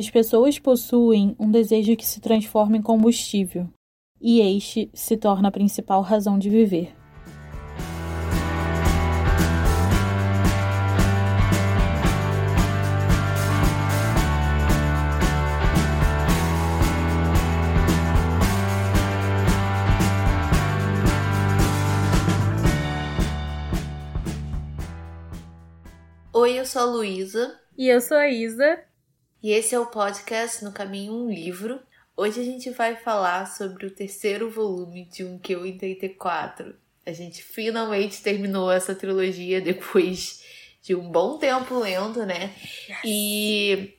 As pessoas possuem um desejo que se transforma em combustível, e este se torna a principal razão de viver. Oi, eu sou a Luísa. E eu sou a Isa. E esse é o podcast No Caminho Um Livro. Hoje a gente vai falar sobre o terceiro volume de Um Que Eu 84. A gente finalmente terminou essa trilogia depois de um bom tempo lendo, né? Yes. E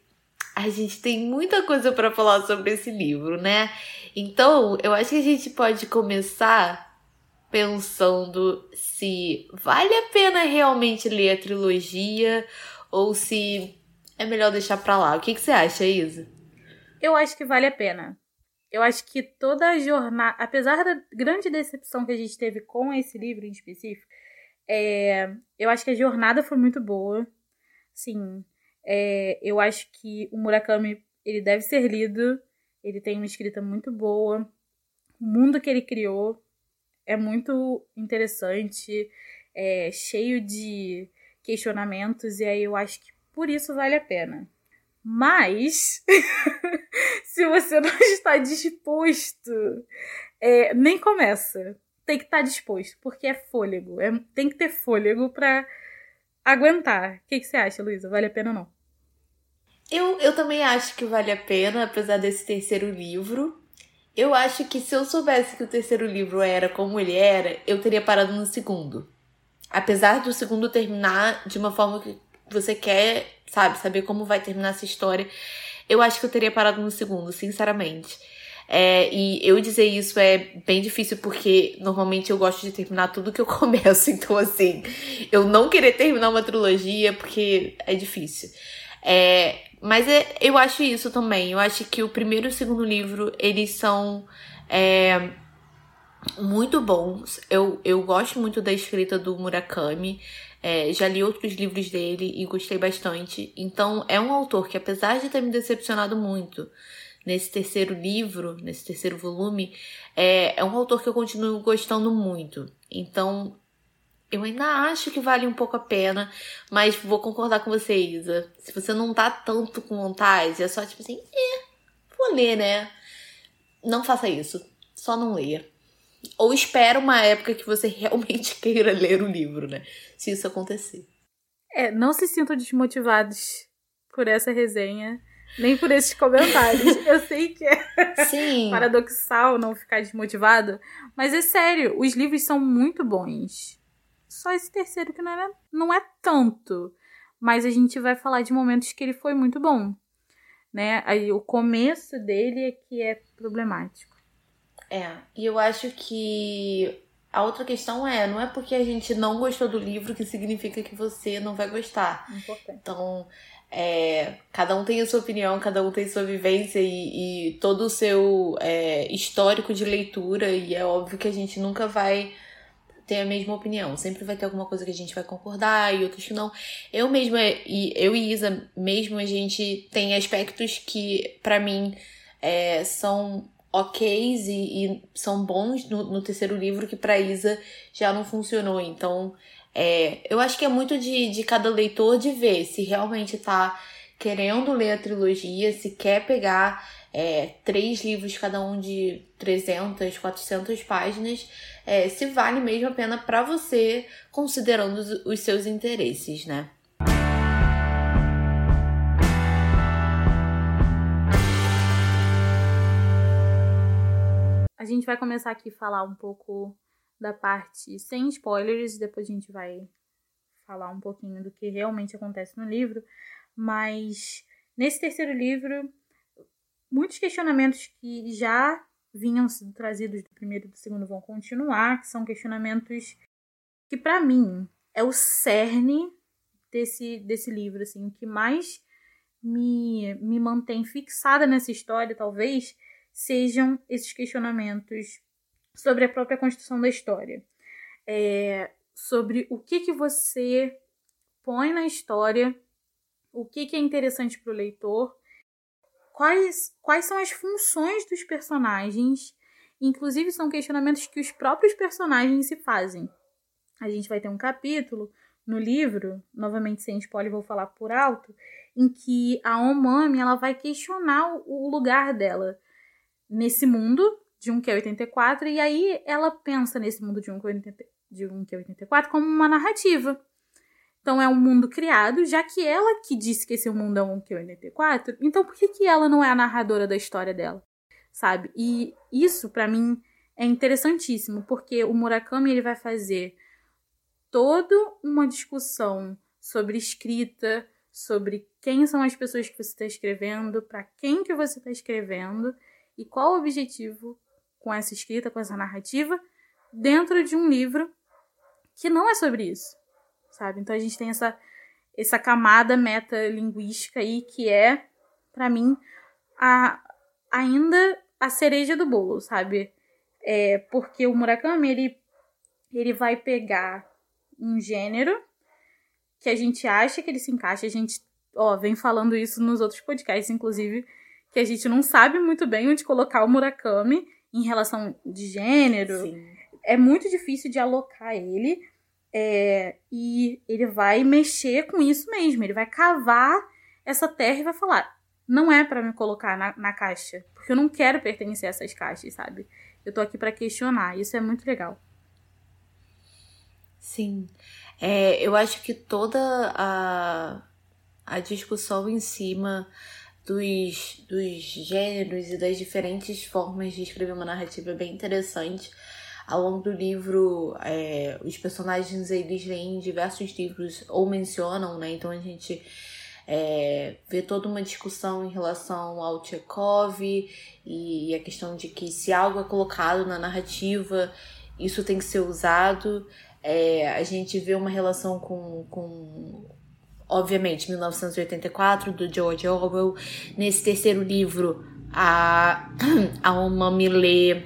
a gente tem muita coisa para falar sobre esse livro, né? Então, eu acho que a gente pode começar pensando se vale a pena realmente ler a trilogia ou se é melhor deixar pra lá. O que, que você acha, Isa? Eu acho que vale a pena. Eu acho que toda a jornada, apesar da grande decepção que a gente teve com esse livro em específico, é, eu acho que a jornada foi muito boa. Sim, é, eu acho que o Murakami ele deve ser lido. Ele tem uma escrita muito boa. O mundo que ele criou é muito interessante, é cheio de questionamentos, e aí eu acho que por isso vale a pena. Mas, se você não está disposto, é, nem começa. Tem que estar disposto, porque é fôlego. É, tem que ter fôlego para aguentar. O que, que você acha, Luísa? Vale a pena ou não? Eu, eu também acho que vale a pena, apesar desse terceiro livro. Eu acho que se eu soubesse que o terceiro livro era como ele era, eu teria parado no segundo. Apesar do segundo terminar de uma forma que você quer, sabe, saber como vai terminar essa história, eu acho que eu teria parado no segundo, sinceramente. É, e eu dizer isso é bem difícil porque normalmente eu gosto de terminar tudo que eu começo. Então, assim, eu não querer terminar uma trilogia porque é difícil. É, mas é, eu acho isso também. Eu acho que o primeiro e o segundo livro, eles são é, muito bons. Eu, eu gosto muito da escrita do Murakami. É, já li outros livros dele e gostei bastante. Então, é um autor que, apesar de ter me decepcionado muito nesse terceiro livro, nesse terceiro volume, é, é um autor que eu continuo gostando muito. Então, eu ainda acho que vale um pouco a pena, mas vou concordar com você, Isa. Se você não tá tanto com vontade, é só tipo assim, é, vou ler, né? Não faça isso. Só não leia. Ou espera uma época que você realmente queira ler o livro, né? Se isso acontecer. É, não se sintam desmotivados por essa resenha, nem por esses comentários. Eu sei que é Sim. paradoxal não ficar desmotivado, mas é sério, os livros são muito bons. Só esse terceiro que não é, não é tanto. Mas a gente vai falar de momentos que ele foi muito bom. Né? Aí o começo dele é que é problemático. É, e eu acho que a outra questão é, não é porque a gente não gostou do livro que significa que você não vai gostar. Importante. Então, é, cada um tem a sua opinião, cada um tem sua vivência e, e todo o seu é, histórico de leitura, e é óbvio que a gente nunca vai ter a mesma opinião. Sempre vai ter alguma coisa que a gente vai concordar e outras que não. Eu mesma, e eu e Isa mesmo, a gente tem aspectos que, para mim, é, são ok e, e são bons no, no, terceiro livro que para Isa já não funcionou. Então, é, eu acho que é muito de, de cada leitor de ver se realmente tá querendo ler a trilogia, se quer pegar é, três livros, cada um de 300, 400 páginas, é, se vale mesmo a pena para você, considerando os, os seus interesses, né? Gente vai começar aqui a falar um pouco da parte sem spoilers, depois a gente vai falar um pouquinho do que realmente acontece no livro, mas nesse terceiro livro, muitos questionamentos que já vinham sendo trazidos do primeiro e do segundo vão continuar, que são questionamentos que para mim é o cerne desse, desse livro, assim, o que mais me, me mantém fixada nessa história, talvez, sejam esses questionamentos sobre a própria construção da história. É, sobre o que, que você põe na história, o que, que é interessante para o leitor quais, quais são as funções dos personagens. Inclusive, são questionamentos que os próprios personagens se fazem. A gente vai ter um capítulo no livro, novamente sem spoiler, vou falar por alto, em que a Omami ela vai questionar o lugar dela nesse mundo de 1 que é 84, e aí ela pensa nesse mundo de 1 que é 80, de 1 que é 84 como uma narrativa. Então é um mundo criado, já que ela que disse que esse mundo é um Q84, então por que, que ela não é a narradora da história dela? Sabe? E isso para mim é interessantíssimo, porque o Murakami ele vai fazer toda uma discussão sobre escrita, sobre quem são as pessoas que você está escrevendo, para quem que você está escrevendo e qual o objetivo com essa escrita, com essa narrativa, dentro de um livro que não é sobre isso sabe? Então a gente tem essa, essa camada metalinguística aí que é, para mim, a, ainda a cereja do bolo, sabe? É, porque o Murakami, ele, ele vai pegar um gênero que a gente acha que ele se encaixa, a gente, ó, vem falando isso nos outros podcasts, inclusive, que a gente não sabe muito bem onde colocar o Murakami em relação de gênero. Sim. É muito difícil de alocar ele, é, e ele vai mexer com isso mesmo. Ele vai cavar essa terra e vai falar: não é para me colocar na, na, caixa, porque eu não quero pertencer a essas caixas, sabe? Eu tô aqui para questionar. Isso é muito legal. Sim. É, eu acho que toda a, a discussão em cima dos, dos gêneros e das diferentes formas de escrever uma narrativa bem interessante ao longo do livro, é, os personagens eles leem diversos livros ou mencionam, né? Então a gente é, vê toda uma discussão em relação ao Tchekov e a questão de que se algo é colocado na narrativa, isso tem que ser usado. É, a gente vê uma relação com, com obviamente, 1984, do George Orwell. Nesse terceiro livro, a, a uma me lê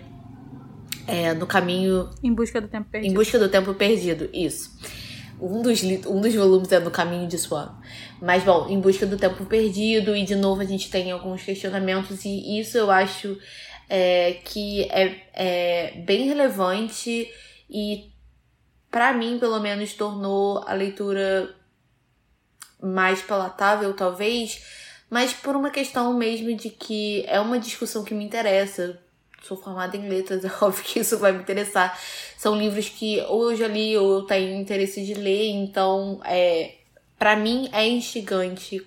é, no caminho. Em busca do tempo perdido. Em busca do tempo perdido, isso. Um dos, um dos volumes é no caminho de Swan. Mas, bom, em busca do tempo perdido, e de novo a gente tem alguns questionamentos, e isso eu acho é, que é, é bem relevante e, para mim, pelo menos, tornou a leitura mais palatável, talvez, mas por uma questão mesmo de que é uma discussão que me interessa sou formada em letras, é óbvio que isso vai me interessar. São livros que ou eu já li ou eu tenho interesse de ler, então é, para mim é instigante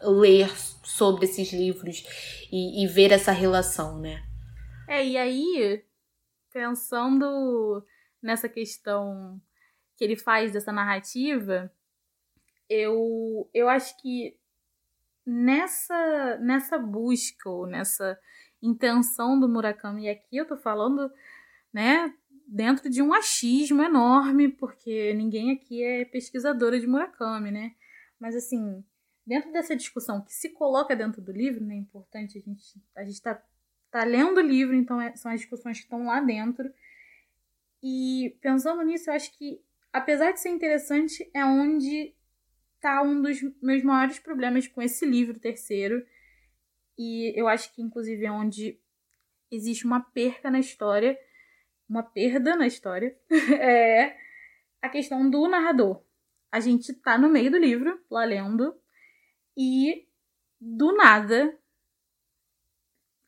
ler sobre esses livros e, e ver essa relação, né? É, e aí, pensando nessa questão que ele faz dessa narrativa, eu, eu acho que nessa, nessa busca ou nessa intenção do Murakami. E aqui eu tô falando, né, dentro de um achismo enorme, porque ninguém aqui é pesquisadora de Murakami, né? Mas assim, dentro dessa discussão que se coloca dentro do livro, né, é importante a gente a gente tá, tá lendo o livro, então é, são as discussões que estão lá dentro. E pensando nisso, eu acho que apesar de ser interessante, é onde tá um dos meus maiores problemas com esse livro terceiro, e eu acho que, inclusive, é onde existe uma perca na história, uma perda na história, é a questão do narrador. A gente tá no meio do livro, lá lendo, e do nada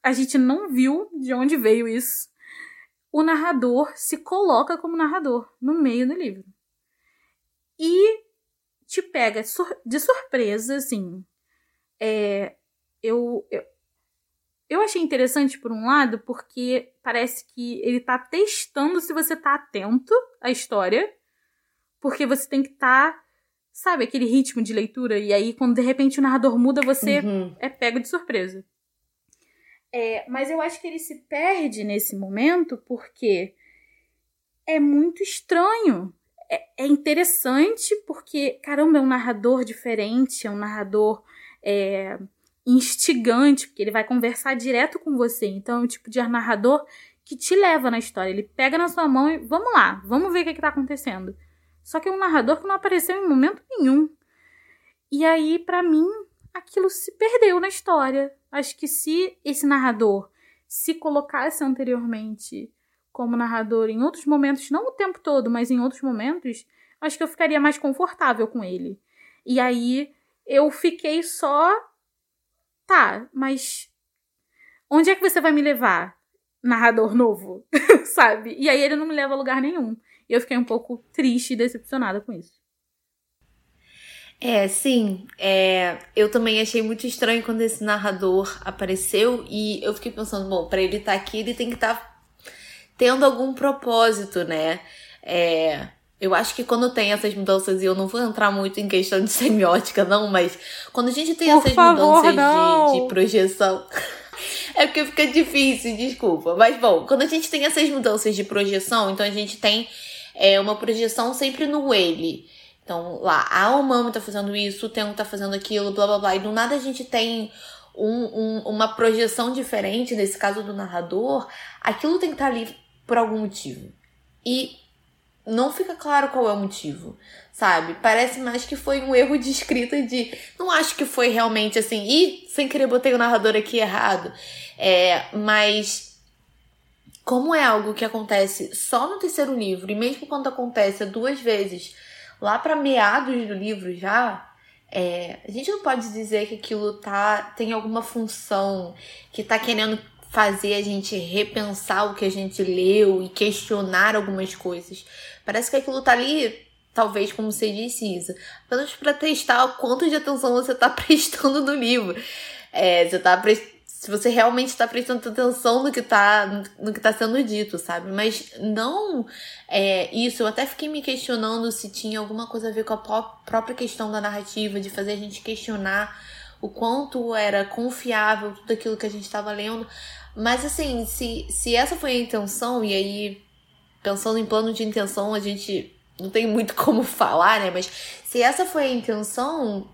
a gente não viu de onde veio isso. O narrador se coloca como narrador no meio do livro. E te pega de surpresa, assim. É, eu, eu, eu achei interessante por um lado, porque parece que ele tá testando se você tá atento à história, porque você tem que estar, tá, sabe, aquele ritmo de leitura, e aí quando de repente o narrador muda, você uhum. é pego de surpresa. É, mas eu acho que ele se perde nesse momento porque é muito estranho. É, é interessante porque, caramba, é um narrador diferente, é um narrador. É, instigante, porque ele vai conversar direto com você. Então é o tipo de narrador que te leva na história. Ele pega na sua mão e vamos lá, vamos ver o que, está acontecendo. Só que é um narrador que não apareceu em momento nenhum. E aí, para mim, aquilo se perdeu na história. Acho que se esse narrador se colocasse anteriormente como narrador em outros momentos, não o tempo todo, mas em outros momentos, acho que eu ficaria mais confortável com ele. E aí eu fiquei só. Tá, mas onde é que você vai me levar? Narrador novo, sabe? E aí ele não me leva a lugar nenhum. E eu fiquei um pouco triste e decepcionada com isso. É, sim. É, eu também achei muito estranho quando esse narrador apareceu e eu fiquei pensando, bom, para ele estar tá aqui, ele tem que estar tá tendo algum propósito, né? É, eu acho que quando tem essas mudanças, e eu não vou entrar muito em questão de semiótica, não, mas quando a gente tem Por essas favor, mudanças de, de projeção. É porque fica difícil, desculpa. Mas bom, quando a gente tem essas mudanças de projeção, então a gente tem é, uma projeção sempre no ele. Então, lá, a Umami tá fazendo isso, o Tengo tá fazendo aquilo, blá blá blá. E do nada a gente tem um, um, uma projeção diferente, nesse caso do narrador, aquilo tem que estar tá ali por algum motivo. E não fica claro qual é o motivo, sabe? Parece mais que foi um erro de escrita de. Não acho que foi realmente assim. Ih, sem querer botei o narrador aqui errado. É, mas. Como é algo que acontece só no terceiro livro, e mesmo quando acontece duas vezes lá para meados do livro já, é, a gente não pode dizer que aquilo tá tem alguma função que tá querendo fazer a gente repensar o que a gente leu e questionar algumas coisas. Parece que aquilo tá ali, talvez, como você disse, Isa, apenas para testar o quanto de atenção você tá prestando no livro. É, você tá se você realmente está prestando atenção no que está no que tá sendo dito, sabe? Mas não é, isso. Eu até fiquei me questionando se tinha alguma coisa a ver com a própria questão da narrativa, de fazer a gente questionar o quanto era confiável tudo aquilo que a gente estava lendo. Mas assim, se, se essa foi a intenção, e aí pensando em plano de intenção, a gente não tem muito como falar, né? Mas se essa foi a intenção,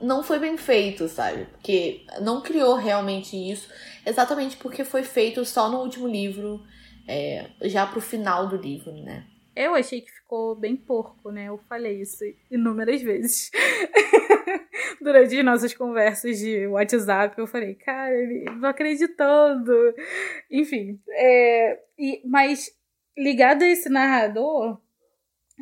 não foi bem feito, sabe? Porque não criou realmente isso, exatamente porque foi feito só no último livro, é, já pro final do livro, né? Eu achei que ficou bem porco, né? Eu falei isso inúmeras vezes. Durante as nossas conversas de WhatsApp, eu falei, cara, ele não acreditando. Enfim, é, e, mas ligado a esse narrador,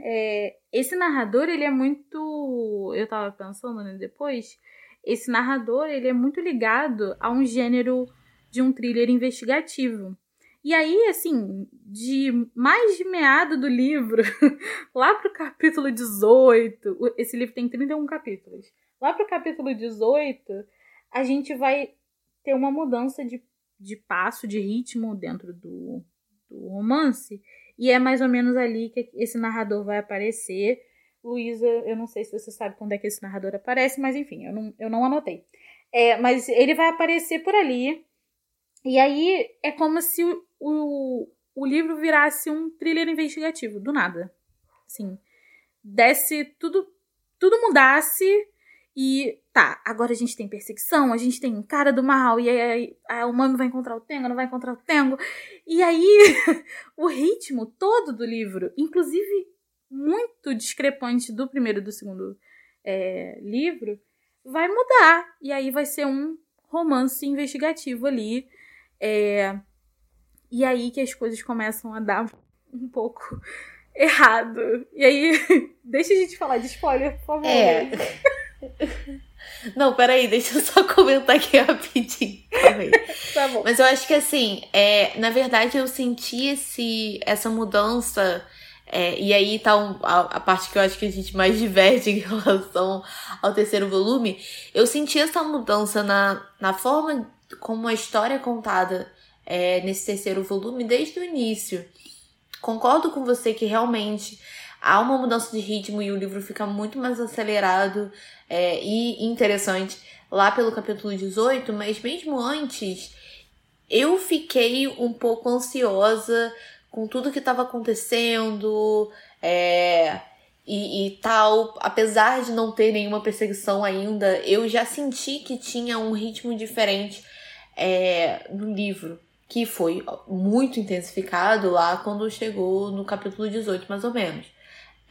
é, esse narrador, ele é muito. Eu tava pensando né, depois. Esse narrador, ele é muito ligado a um gênero de um thriller investigativo. E aí, assim, de mais de meado do livro, lá pro capítulo 18, esse livro tem 31 capítulos. Lá pro capítulo 18, a gente vai ter uma mudança de, de passo, de ritmo dentro do, do romance. E é mais ou menos ali que esse narrador vai aparecer. Luísa, eu não sei se você sabe quando é que esse narrador aparece, mas enfim, eu não, eu não anotei. É, mas ele vai aparecer por ali. E aí é como se o, o, o livro virasse um thriller investigativo, do nada. Assim, desse tudo, tudo mudasse e tá, agora a gente tem perseguição, a gente tem cara do mal, e aí a humano vai encontrar o Tengo, não vai encontrar o Tengo. E aí o ritmo todo do livro, inclusive muito discrepante do primeiro e do segundo é, livro, vai mudar. E aí vai ser um romance investigativo ali. É, e aí que as coisas começam a dar um pouco errado. E aí, deixa a gente falar de spoiler, por favor. É. Não, peraí, deixa eu só comentar aqui rapidinho. Tá bom. Mas eu acho que assim, é, na verdade eu senti esse, essa mudança. É, e aí tá um, a, a, parte que eu acho que a gente mais diverge em relação ao terceiro volume. Eu senti essa mudança na, na forma como a história é contada é, nesse terceiro volume desde o início. Concordo com você que realmente há uma mudança de ritmo e o livro fica muito mais acelerado é, e interessante lá pelo capítulo 18, mas mesmo antes eu fiquei um pouco ansiosa com tudo que estava acontecendo é, e, e tal. Apesar de não ter nenhuma perseguição ainda, eu já senti que tinha um ritmo diferente é, no livro que foi muito intensificado lá quando chegou no capítulo 18, mais ou menos.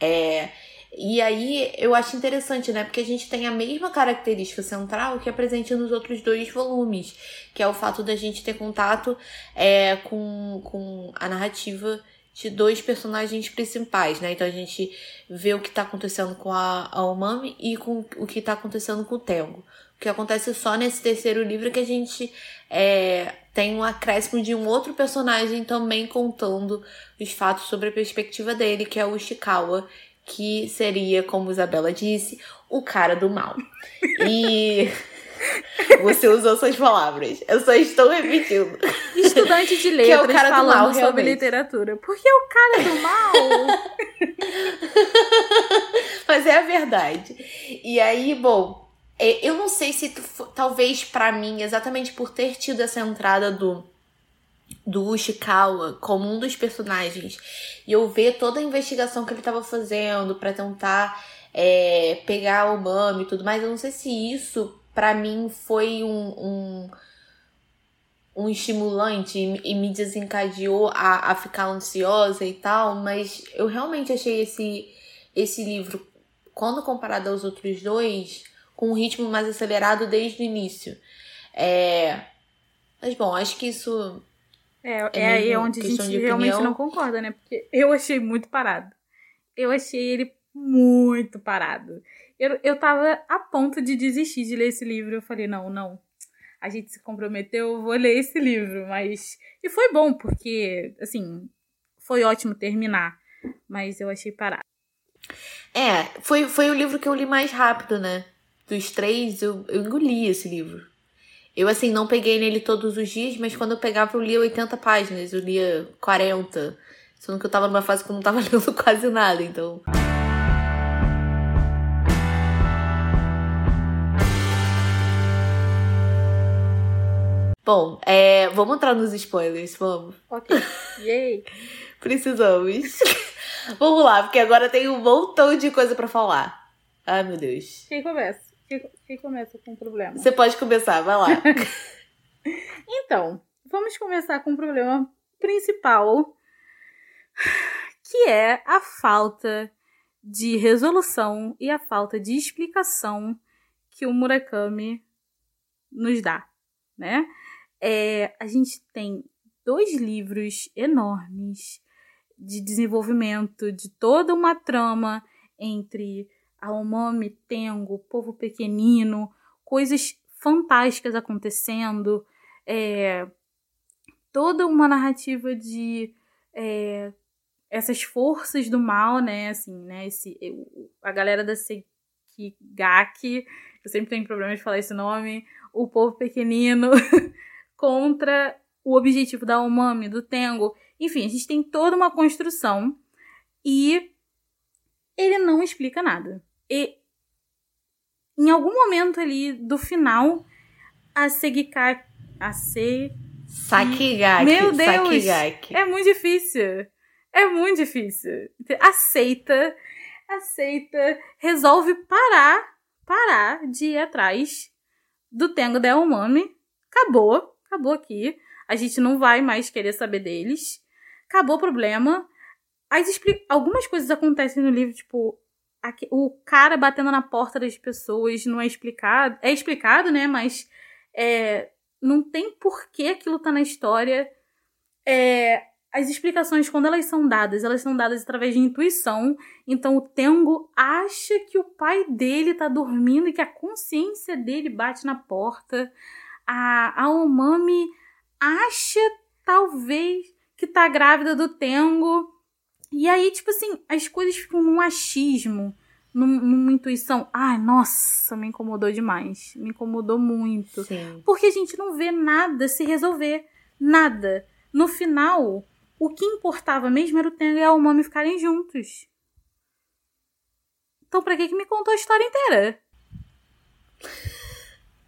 É, E aí eu acho interessante, né? Porque a gente tem a mesma característica central que é presente nos outros dois volumes, que é o fato da gente ter contato é, com, com a narrativa de dois personagens principais, né? Então a gente vê o que tá acontecendo com a, a Umami e com o que tá acontecendo com o Tengo. O que acontece só nesse terceiro livro é que a gente é, tem um acréscimo de um outro personagem também contando os fatos sobre a perspectiva dele, que é o Ishikawa, que seria, como Isabela disse, o cara do mal. E você usou suas palavras. Eu só estou repetindo. Estudante de letras que é o cara do mal, sobre realmente. literatura. Porque é o cara do mal. Mas é a verdade. E aí, bom, é, eu não sei se talvez para mim, exatamente por ter tido essa entrada do do Ushikawa como um dos personagens e eu ver toda a investigação que ele estava fazendo para tentar é, pegar o Mami e tudo mais, eu não sei se isso para mim foi um, um, um estimulante e, e, me desencadeou a, a ficar ansiosa e tal, mas eu realmente achei esse, esse livro, quando comparado aos outros dois, com um ritmo mais acelerado desde o início. É... Mas bom, acho que isso é, é, é aí onde a gente realmente não concorda, né? Porque eu achei muito parado. Eu achei ele muito parado. Eu, eu tava a ponto de desistir de ler esse livro. Eu falei, não, não. A gente se comprometeu, eu vou ler esse livro. Mas. E foi bom, porque, assim, foi ótimo terminar. Mas eu achei parado. É, foi, foi o livro que eu li mais rápido, né? Dos três, eu, eu engoli esse livro. Eu, assim, não peguei nele todos os dias, mas quando eu pegava, eu lia 80 páginas, eu lia 40. Sendo que eu tava numa fase que eu não tava lendo quase nada, então. Bom, é, vamos entrar nos spoilers, vamos. Ok. Yay! Precisamos. vamos lá, porque agora tem um montão de coisa para falar. Ai, meu Deus. Quem começa? Quem, começa com o problema? Você pode começar, vai lá. então, vamos começar com o problema principal, que é a falta de resolução e a falta de explicação que o Murakami nos dá, né? É, a gente tem dois livros enormes de desenvolvimento de toda uma trama entre Aomami, Tengo, Povo Pequenino, coisas fantásticas acontecendo, é, toda uma narrativa de é, essas forças do mal, né, assim, né, esse, a galera da Sekigaki, eu sempre tenho problema de falar esse nome, o povo pequenino contra o objetivo da Omami, do Tengo. Enfim, a gente tem toda uma construção e ele não explica nada. E em algum momento ali do final, a Segikaki. A Se. Sakigaki. Meu Deus! Sakigaki. É muito difícil. É muito difícil. Aceita, aceita, resolve parar, parar de ir atrás do Tengo da Umami. Acabou, acabou aqui. A gente não vai mais querer saber deles. Acabou o problema. As expli... Algumas coisas acontecem no livro, tipo, o cara batendo na porta das pessoas não é explicado. É explicado, né? Mas é, não tem por que aquilo tá na história. É, as explicações, quando elas são dadas, elas são dadas através de intuição. Então o Tengo acha que o pai dele tá dormindo e que a consciência dele bate na porta. A, a Omami acha, talvez, que tá grávida do Tengo. E aí, tipo assim, as coisas ficam num achismo, num, numa intuição. Ai, nossa, me incomodou demais. Me incomodou muito. Sim. Porque a gente não vê nada se resolver. Nada. No final, o que importava mesmo era o Tenga e a Umami ficarem juntos. Então, pra que, que me contou a história inteira?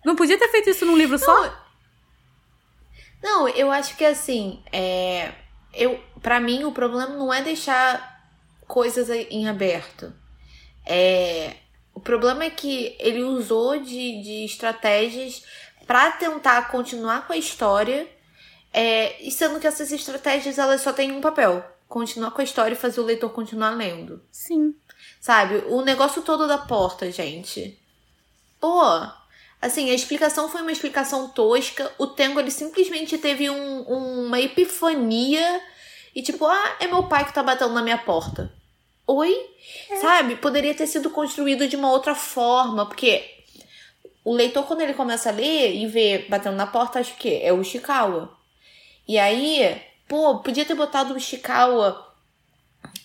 Não podia ter feito isso num livro não, só? Não, eu acho que assim, é, eu, para mim, o problema não é deixar coisas em aberto. É, o problema é que ele usou de, de estratégias para tentar continuar com a história, é, e sendo que essas estratégias elas só têm um papel: continuar com a história e fazer o leitor continuar lendo. Sim. Sabe? O negócio todo da porta, gente. Pô, assim, a explicação foi uma explicação tosca. O Tengo, ele simplesmente teve um, uma epifania e tipo, ah, é meu pai que tá batendo na minha porta. Oi? É. Sabe? Poderia ter sido construído de uma outra forma, porque o leitor, quando ele começa a ler e vê batendo na porta, acha que é o Ishikawa. E aí, pô, podia ter botado o Ishikawa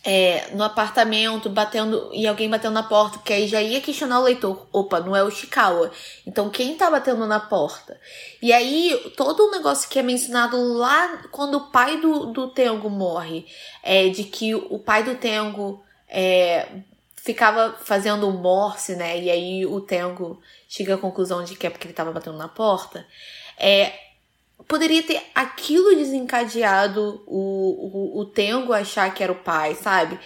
é, no apartamento, batendo e alguém batendo na porta, porque aí já ia questionar o leitor. Opa, não é o Ishikawa. Então quem tá batendo na porta? E aí, todo o negócio que é mencionado lá quando o pai do, do Tengo morre, é de que o pai do Tengo é, ficava fazendo morse, né? E aí o Tengo chega à conclusão de que é porque ele estava batendo na porta. É, poderia ter aquilo desencadeado o, o, o Tengo achar que era o pai, sabe?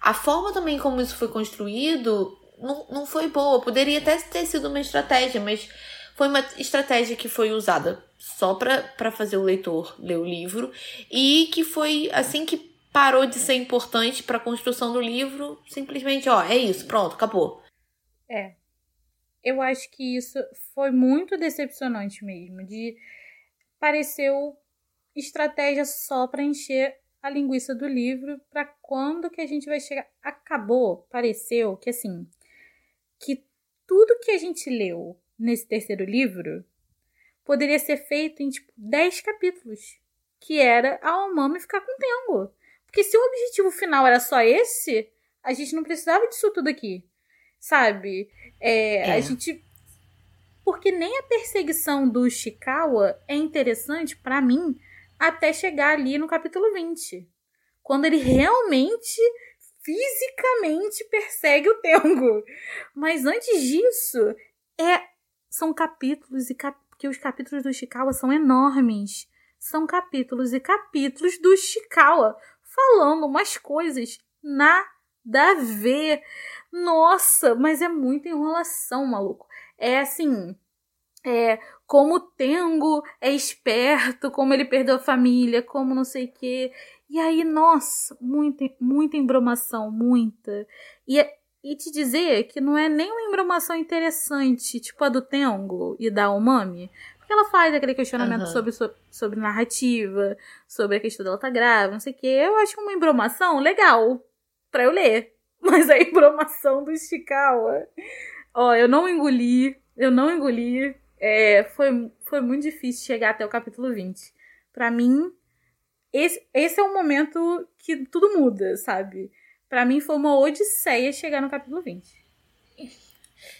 A forma também como isso foi construído não, não foi boa. Poderia até ter sido uma estratégia, mas foi uma estratégia que foi usada só para fazer o leitor ler o livro e que foi assim que parou de ser importante para a construção do livro, simplesmente, ó, é isso, pronto, acabou. É. Eu acho que isso foi muito decepcionante mesmo, de pareceu estratégia só para encher a linguiça do livro para quando que a gente vai chegar. Acabou, pareceu que assim, que tudo que a gente leu nesse terceiro livro poderia ser feito em tipo 10 capítulos, que era a Omami ficar com o Tengo. Porque se o objetivo final era só esse, a gente não precisava disso tudo aqui. Sabe? É, é. A gente. Porque nem a perseguição do Shikawa é interessante para mim até chegar ali no capítulo 20. Quando ele realmente fisicamente persegue o Tengo. Mas antes disso, é são capítulos e cap... porque os capítulos do Shikawa são enormes. São capítulos e capítulos do Shikawa falando umas coisas nada a ver. Nossa, mas é muita enrolação, maluco. É assim, é como o Tengo é esperto, como ele perdeu a família, como não sei o quê. E aí, nossa, muita, muita embromação, muita. E, e te dizer que não é nem uma embromação interessante, tipo a do Tengo e da Umami, porque ela faz aquele questionamento uhum. sobre, sobre, sobre, narrativa, sobre a questão dela tá grávida, não sei o quê. Eu acho uma embromação legal pra eu ler. Mas a embromação do Ishikawa, ó, eu não engoli, eu não engoli. É, foi, foi muito difícil chegar até o capítulo 20. Para mim, esse, esse é o momento que tudo muda, sabe? Para mim foi uma odisseia chegar no capítulo 20.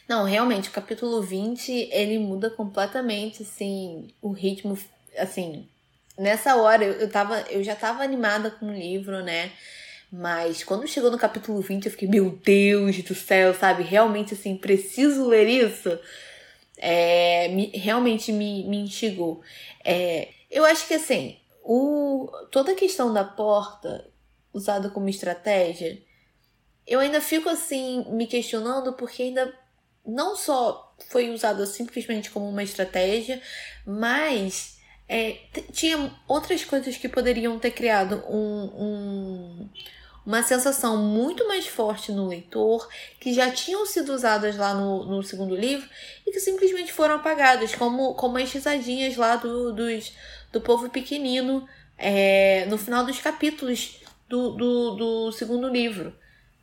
Não, realmente, o capítulo 20, ele muda completamente, assim, o ritmo, assim... Nessa hora, eu, eu, tava, eu já tava animada com o livro, né? Mas quando chegou no capítulo 20, eu fiquei, meu Deus do céu, sabe? Realmente, assim, preciso ler isso. É, me, realmente me, me instigou. É, eu acho que, assim, o, toda a questão da porta usada como estratégia, eu ainda fico, assim, me questionando porque ainda não só foi usado simplesmente como uma estratégia, mas é, tinha outras coisas que poderiam ter criado um, um, uma sensação muito mais forte no leitor, que já tinham sido usadas lá no, no segundo livro e que simplesmente foram apagadas, como, como as risadinhas lá do, dos, do povo pequenino é, no final dos capítulos do, do, do segundo livro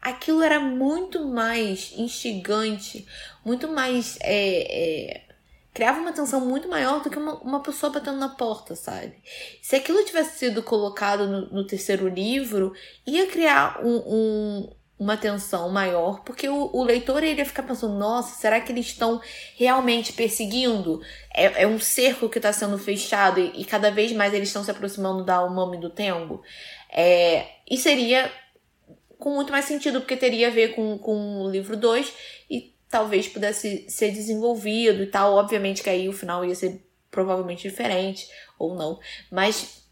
aquilo era muito mais instigante, muito mais. É, é, criava uma tensão muito maior do que uma, uma pessoa batendo na porta, sabe? Se aquilo tivesse sido colocado no, no terceiro livro, ia criar um, um, uma tensão maior, porque o, o leitor ia ficar pensando: nossa, será que eles estão realmente perseguindo? É, é um cerco que está sendo fechado e, e, cada vez mais eles estão se aproximando da Umami do Tengo. É, e seria com muito mais sentido, porque teria a ver com, com o livro 2 e talvez pudesse ser desenvolvido e tal. Obviamente que aí o final ia ser provavelmente diferente, ou não. Mas,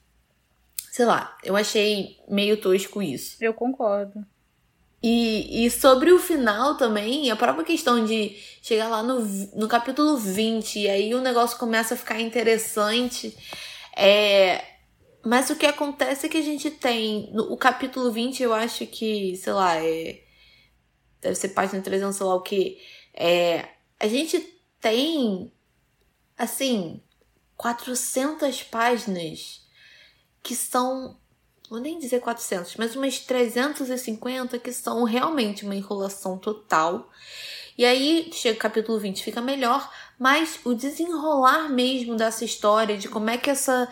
sei lá, eu achei meio tosco isso. Eu concordo. E, e sobre o final também, a própria questão de chegar lá no, no capítulo 20 e aí o negócio começa a ficar interessante. É, Mas o que acontece é que a gente tem. No, o capítulo 20, eu acho que, sei lá, é. Deve ser página 300, sei lá o que. É, a gente tem. Assim. 400 páginas que são. Vou nem dizer 400, mas umas 350 que são realmente uma enrolação total. E aí chega o capítulo 20, fica melhor, mas o desenrolar mesmo dessa história, de como é que essa,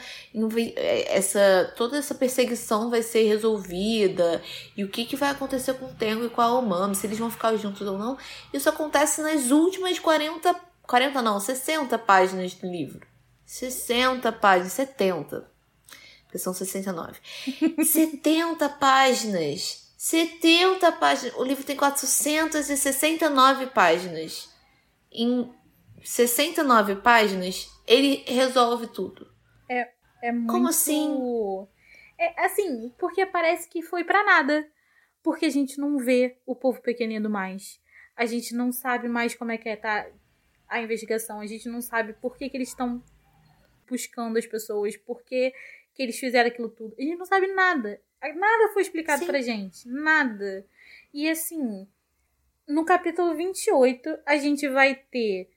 essa toda essa perseguição vai ser resolvida e o que, que vai acontecer com o Tengo e com a Omami, se eles vão ficar juntos ou não, isso acontece nas últimas 40, 40 não, 60 páginas do livro. 60 páginas, 70. Porque são 69. 70 páginas 70 páginas. O livro tem 469 páginas. Em 69 páginas, ele resolve tudo. É, é muito... Como assim? É assim, porque parece que foi para nada. Porque a gente não vê o povo pequenino mais. A gente não sabe mais como é que é tá a investigação. A gente não sabe por que, que eles estão buscando as pessoas, por que, que eles fizeram aquilo tudo. A gente não sabe nada. Nada foi explicado Sim. pra gente. Nada. E assim, no capítulo 28, a gente vai ter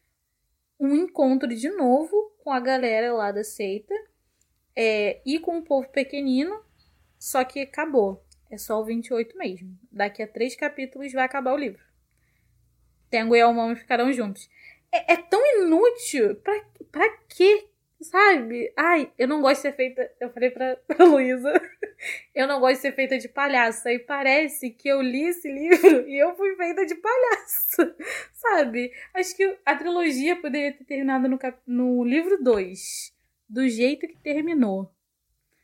um encontro de novo com a galera lá da seita. É, e com o povo pequenino. Só que acabou. É só o 28 mesmo. Daqui a três capítulos vai acabar o livro. Tengo e Almami ficarão juntos. É, é tão inútil. Pra, pra quê Sabe? Ai, eu não gosto de ser feita. Eu falei pra, pra Luísa. Eu não gosto de ser feita de palhaça. E parece que eu li esse livro e eu fui feita de palhaça. Sabe? Acho que a trilogia poderia ter terminado no, cap... no livro 2. Do jeito que terminou.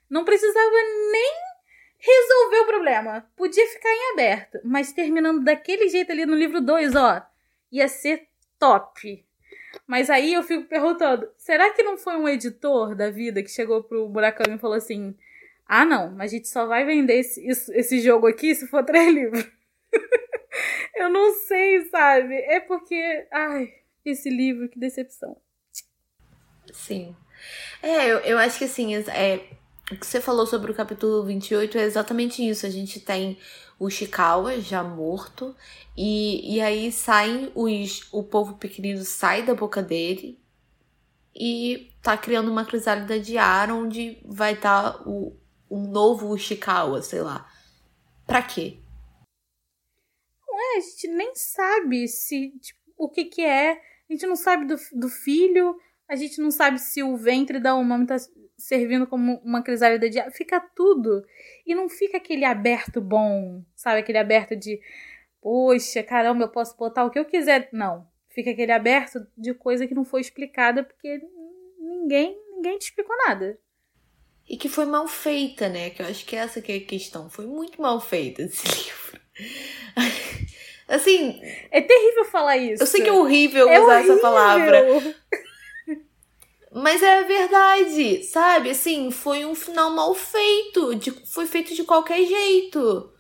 Não precisava nem resolver o problema. Podia ficar em aberto. Mas terminando daquele jeito ali no livro 2, ó. Ia ser top. Mas aí eu fico perguntando: será que não foi um editor da vida que chegou pro Murakami e falou assim: ah, não, mas a gente só vai vender esse, esse jogo aqui se for três livros? eu não sei, sabe? É porque. Ai, esse livro, que decepção. Sim. É, eu, eu acho que assim, é, o que você falou sobre o capítulo 28 é exatamente isso. A gente tem o Chikawa já morto, e, e aí saem os. O povo pequenino sai da boca dele e tá criando uma crisálida de ar onde vai estar tá o, um novo Ushikawa, sei lá. Pra quê? Não é, a gente nem sabe se tipo, o que que é. A gente não sabe do, do filho, a gente não sabe se o ventre da umami tá servindo como uma crisálida de ar. Fica tudo. E não fica aquele aberto bom, sabe? Aquele aberto de, poxa, caramba, eu posso botar o que eu quiser. Não. Fica aquele aberto de coisa que não foi explicada porque ninguém, ninguém te explicou nada. E que foi mal feita, né? Que eu acho que essa que é a questão. Foi muito mal feita esse livro. assim. É terrível falar isso. Eu sei que é horrível é usar horrível. essa palavra. Mas é verdade, sabe? Assim, foi um final mal feito. De, foi feito de qualquer jeito.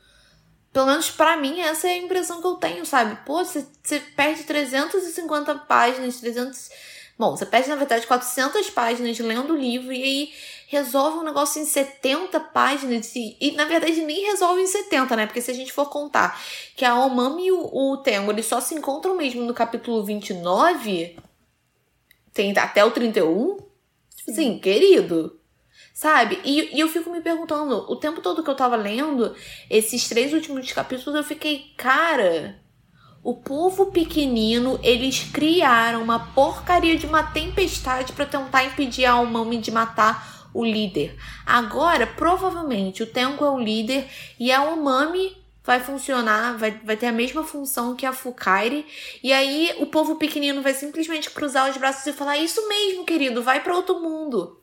Pelo menos para mim, essa é a impressão que eu tenho, sabe? Pô, você perde 350 páginas, 300. Bom, você perde, na verdade, 400 páginas lendo o livro e aí resolve um negócio em 70 páginas e, e, na verdade nem resolve em 70, né? Porque se a gente for contar que a Omami e o, o Tengo eles só se encontram mesmo no capítulo 29, tem até o 31, tipo assim, querido. Sabe? E, e eu fico me perguntando, o tempo todo que eu tava lendo, esses três últimos capítulos, eu fiquei, cara, o povo pequenino, eles criaram uma porcaria de uma tempestade para tentar impedir a Umami de matar o líder. Agora, provavelmente, o Tenko é o líder e a Umami vai funcionar, vai, vai ter a mesma função que a Fukairi. E aí o povo pequenino vai simplesmente cruzar os braços e falar: Isso mesmo, querido, vai para outro mundo.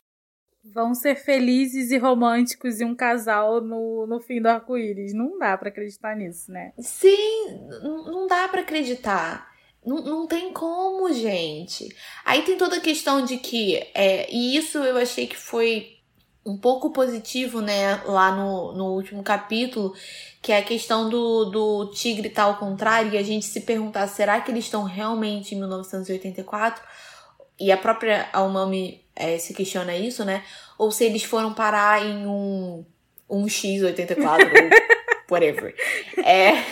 Vão ser felizes e românticos e um casal no, no fim do arco-íris. Não dá para acreditar nisso, né? Sim, não dá para acreditar. Não, não tem como, gente. Aí tem toda a questão de que. É, e isso eu achei que foi um pouco positivo, né, lá no, no último capítulo, que é a questão do, do tigre tá ao contrário e a gente se perguntar, será que eles estão realmente em 1984? e a própria Almami é, se questiona isso, né? Ou se eles foram parar em um, um X84 ou whatever. É.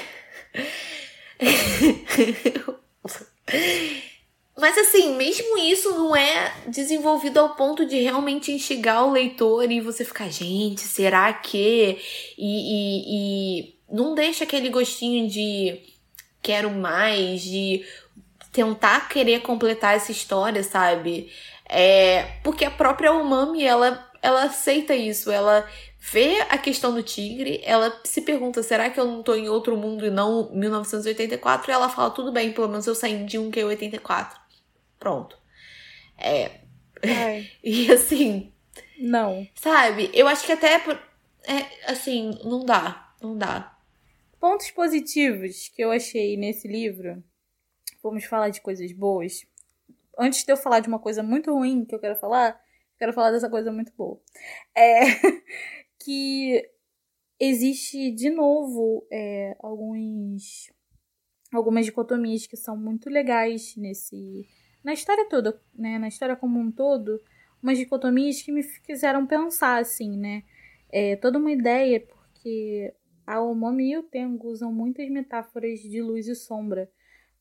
Mas assim, mesmo isso não é desenvolvido ao ponto de realmente instigar o leitor e você ficar, gente, será que? E, e, e não deixa aquele gostinho de quero mais, de tentar querer completar essa história, sabe? É, porque a própria Umami, ela, ela aceita isso, ela vê a questão do tigre, ela se pergunta, será que eu não tô em outro mundo e não 1984? E ela fala, tudo bem, pelo menos eu saí de um que é 84. Pronto. É. e assim. Não. Sabe? Eu acho que até. É, assim, não dá. Não dá. Pontos positivos que eu achei nesse livro. Vamos falar de coisas boas. Antes de eu falar de uma coisa muito ruim que eu quero falar, quero falar dessa coisa muito boa. É. que existe de novo é, alguns algumas dicotomias que são muito legais nesse na história toda, né, na história como um todo, umas dicotomias que me fizeram pensar assim, né? É toda uma ideia porque a Omomi e o Tengu usam muitas metáforas de luz e sombra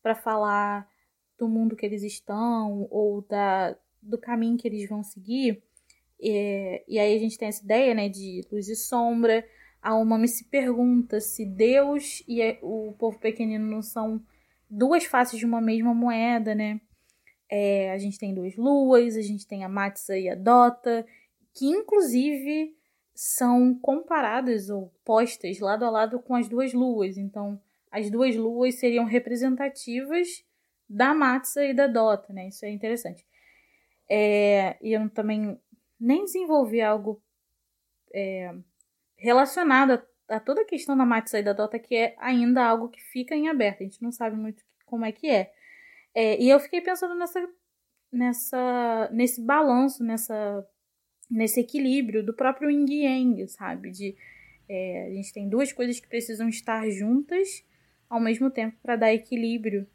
para falar do mundo que eles estão ou da do caminho que eles vão seguir. É, e aí a gente tem essa ideia, né, de luz e sombra. A Umami se pergunta se Deus e o povo pequenino não são duas faces de uma mesma moeda, né? É, a gente tem duas luas, a gente tem a Matsa e a Dota, que inclusive são comparadas ou postas lado a lado com as duas luas. Então, as duas luas seriam representativas da Matsa e da Dota, né? Isso é interessante. É, e eu também nem desenvolvi algo é, relacionado a, a, toda a questão da Matsu e da Dota, que é ainda algo que fica em aberto. A gente não sabe muito como é que é. É e eu fiquei pensando nessa, nessa, nesse balanço, nessa, nesse equilíbrio do próprio Yin Yang, sabe? De, é, a gente tem duas coisas que precisam estar juntas ao mesmo tempo para dar equilíbrio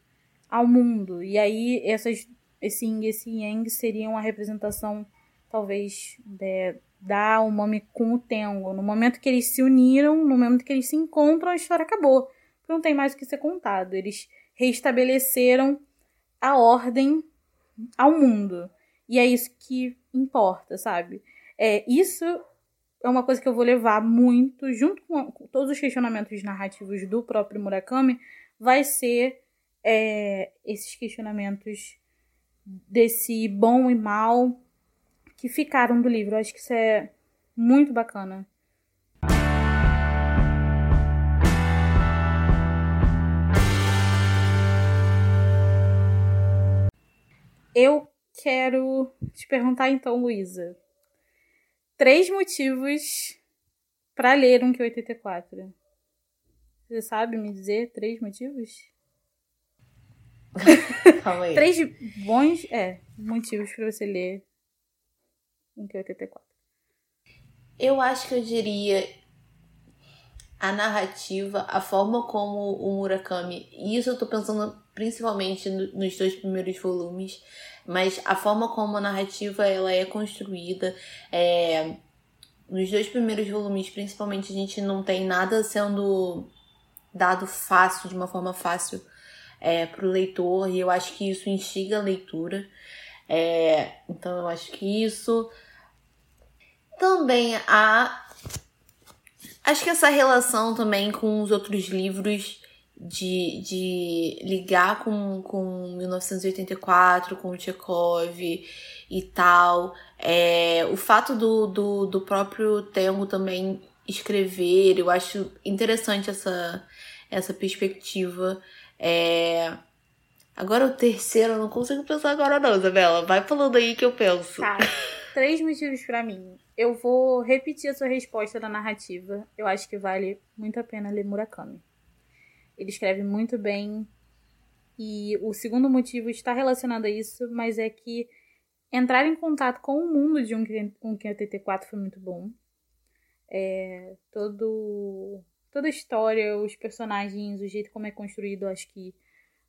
ao mundo. E aí essas, esse Yin e esse Yang seriam a representação talvez é, dar o nome com o Tengo. No momento que eles se uniram, no momento que eles se encontram, a história acabou. Não tem mais o que ser contado. Eles restabeleceram a ordem ao mundo. E é isso que importa, sabe? É, isso é uma coisa que eu vou levar muito, junto com todos os questionamentos narrativos do próprio Murakami, vai ser é, esses questionamentos desse bom e mal, que ficaram do livro. Eu acho que isso é muito bacana. Eu quero te perguntar então, Luísa. Três motivos para ler um Q84. Você sabe me dizer três motivos? Calma aí. três bons é, motivos para você ler em Q84? Eu acho que eu diria a narrativa, a forma como o Murakami, e isso eu tô pensando principalmente no, nos dois primeiros volumes, mas a forma como a narrativa ela é construída, é, nos dois primeiros volumes principalmente a gente não tem nada sendo dado fácil, de uma forma fácil é, pro leitor, e eu acho que isso instiga a leitura. É, então eu acho que isso também há. Acho que essa relação também com os outros livros de, de ligar com, com 1984, com o Chekhov e tal. É, o fato do, do, do próprio Tengo também escrever, eu acho interessante essa, essa perspectiva. É... Agora o terceiro, eu não consigo pensar agora não, Isabela. Vai falando aí que eu penso. Tá. Três motivos para mim. Eu vou repetir a sua resposta da narrativa. Eu acho que vale muito a pena ler Murakami. Ele escreve muito bem. E o segundo motivo está relacionado a isso, mas é que entrar em contato com o mundo de um, um QTT4 foi muito bom. É, todo, toda a história, os personagens, o jeito como é construído, acho que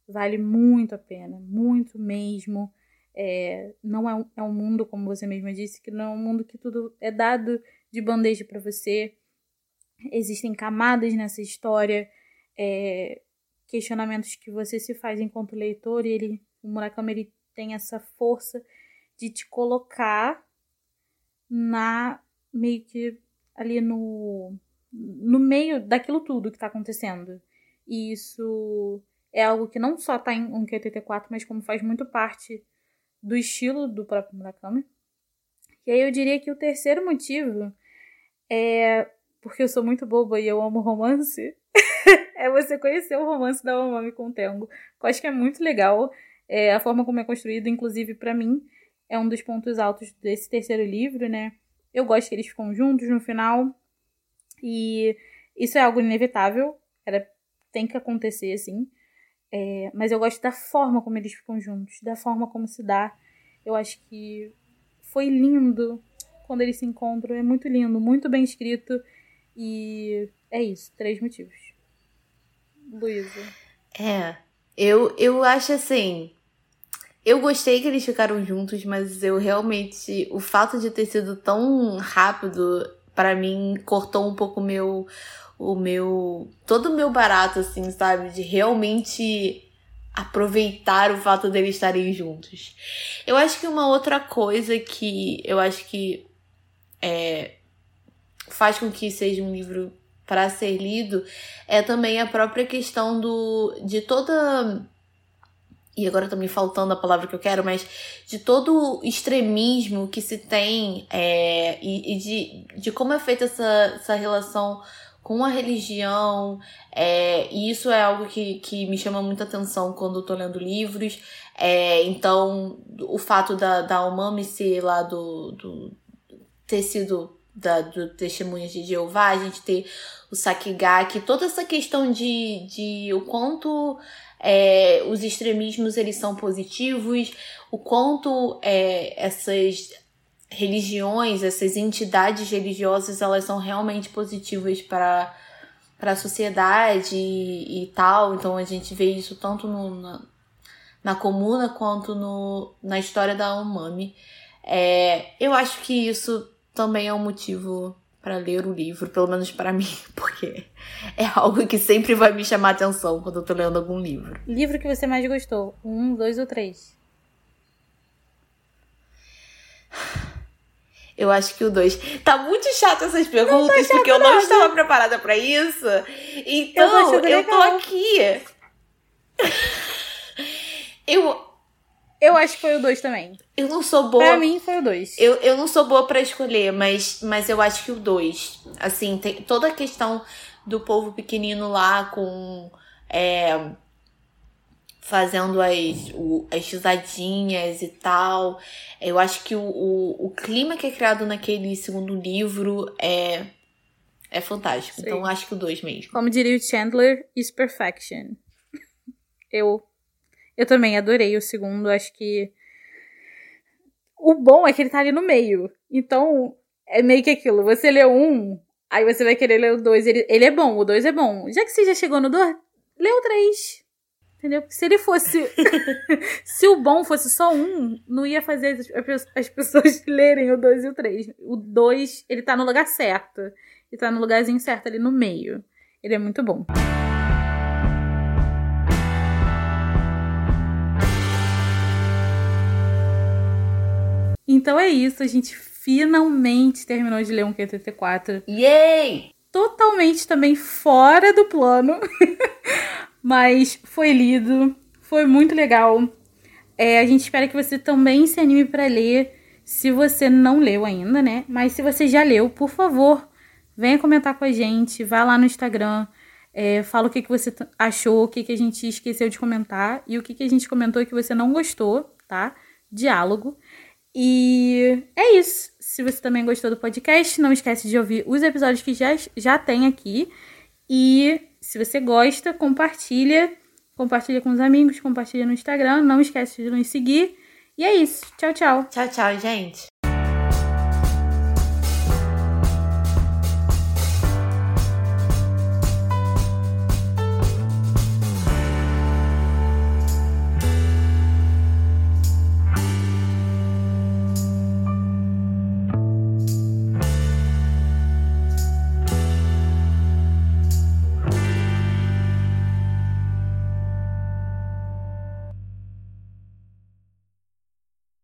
vale muito a pena. Muito mesmo. É, não é um, é um mundo, como você mesma disse, que não é um mundo que tudo é dado de bandeja para você. Existem camadas nessa história, é, questionamentos que você se faz enquanto leitor, e ele, o Murakami ele tem essa força de te colocar na meio que ali no no meio daquilo tudo que está acontecendo. E isso é algo que não só está em 1Q84, mas como faz muito parte do estilo do próprio Murakami. E aí eu diria que o terceiro motivo é porque eu sou muito boba e eu amo romance. é você conhecer o romance da Omami com o Tengo. Eu acho que é muito legal é, a forma como é construído, inclusive para mim, é um dos pontos altos desse terceiro livro, né? Eu gosto que eles ficam juntos no final. E isso é algo inevitável. Era, tem que acontecer, assim. É, mas eu gosto da forma como eles ficam juntos, da forma como se dá. Eu acho que foi lindo quando eles se encontram. É muito lindo, muito bem escrito. E é isso, três motivos. Luísa. É, eu, eu acho assim. Eu gostei que eles ficaram juntos, mas eu realmente. O fato de ter sido tão rápido, para mim, cortou um pouco meu. O meu. Todo o meu barato, assim, sabe? De realmente aproveitar o fato deles estarem juntos. Eu acho que uma outra coisa que eu acho que é, faz com que seja um livro para ser lido é também a própria questão do de toda e agora tá me faltando a palavra que eu quero, mas de todo o extremismo que se tem é, e, e, de, de como é feita essa, essa relação com a religião, é, e isso é algo que, que me chama muita atenção quando eu tô lendo livros. É, então, o fato da, da Umami ser lá do, do ter sido da, do Testemunhas de Jeová, a gente ter o Sakigaki, toda essa questão de, de o quanto é, os extremismos eles são positivos, o quanto é, essas religiões, essas entidades religiosas, elas são realmente positivas para para a sociedade e, e, tal. Então a gente vê isso tanto no, na, na comuna quanto no, na história da Umami. É, eu acho que isso também é um motivo para ler o livro, pelo menos para mim, porque é algo que sempre vai me chamar atenção quando eu tô lendo algum livro. Livro que você mais gostou? Um, dois ou três? Eu acho que o dois. Tá muito chato essas perguntas, porque eu não estava preparada para isso. Então, eu, eu tô aqui. eu eu acho que foi o 2 também. Eu não sou boa. Pra mim foi o 2. Eu, eu não sou boa para escolher, mas, mas eu acho que o 2. Assim, tem toda a questão do povo pequenino lá com. É, fazendo as, o, as risadinhas e tal. Eu acho que o, o, o, clima que é criado naquele segundo livro é, é fantástico. Sim. Então acho que o 2 mesmo. Como diria o Chandler, is perfection. Eu eu também adorei o segundo, acho que. O bom é que ele tá ali no meio. Então, é meio que aquilo. Você lê um, aí você vai querer ler o dois. Ele, ele é bom, o dois é bom. Já que você já chegou no dois, lê o três. Entendeu? Porque se ele fosse. se o bom fosse só um, não ia fazer as, as pessoas lerem o dois e o três. O dois, ele tá no lugar certo. Ele tá no lugarzinho certo ali no meio. Ele é muito bom. Então é isso, a gente finalmente terminou de ler um QTT4. Yay! Totalmente também fora do plano, mas foi lido, foi muito legal. É, a gente espera que você também se anime para ler, se você não leu ainda, né? Mas se você já leu, por favor, venha comentar com a gente, vá lá no Instagram, é, fala o que, que você achou, o que, que a gente esqueceu de comentar e o que, que a gente comentou que você não gostou, tá? Diálogo. E é isso. Se você também gostou do podcast, não esquece de ouvir os episódios que já, já tem aqui. E se você gosta, compartilha. Compartilha com os amigos, compartilha no Instagram. Não esquece de nos seguir. E é isso. Tchau, tchau. Tchau, tchau, gente.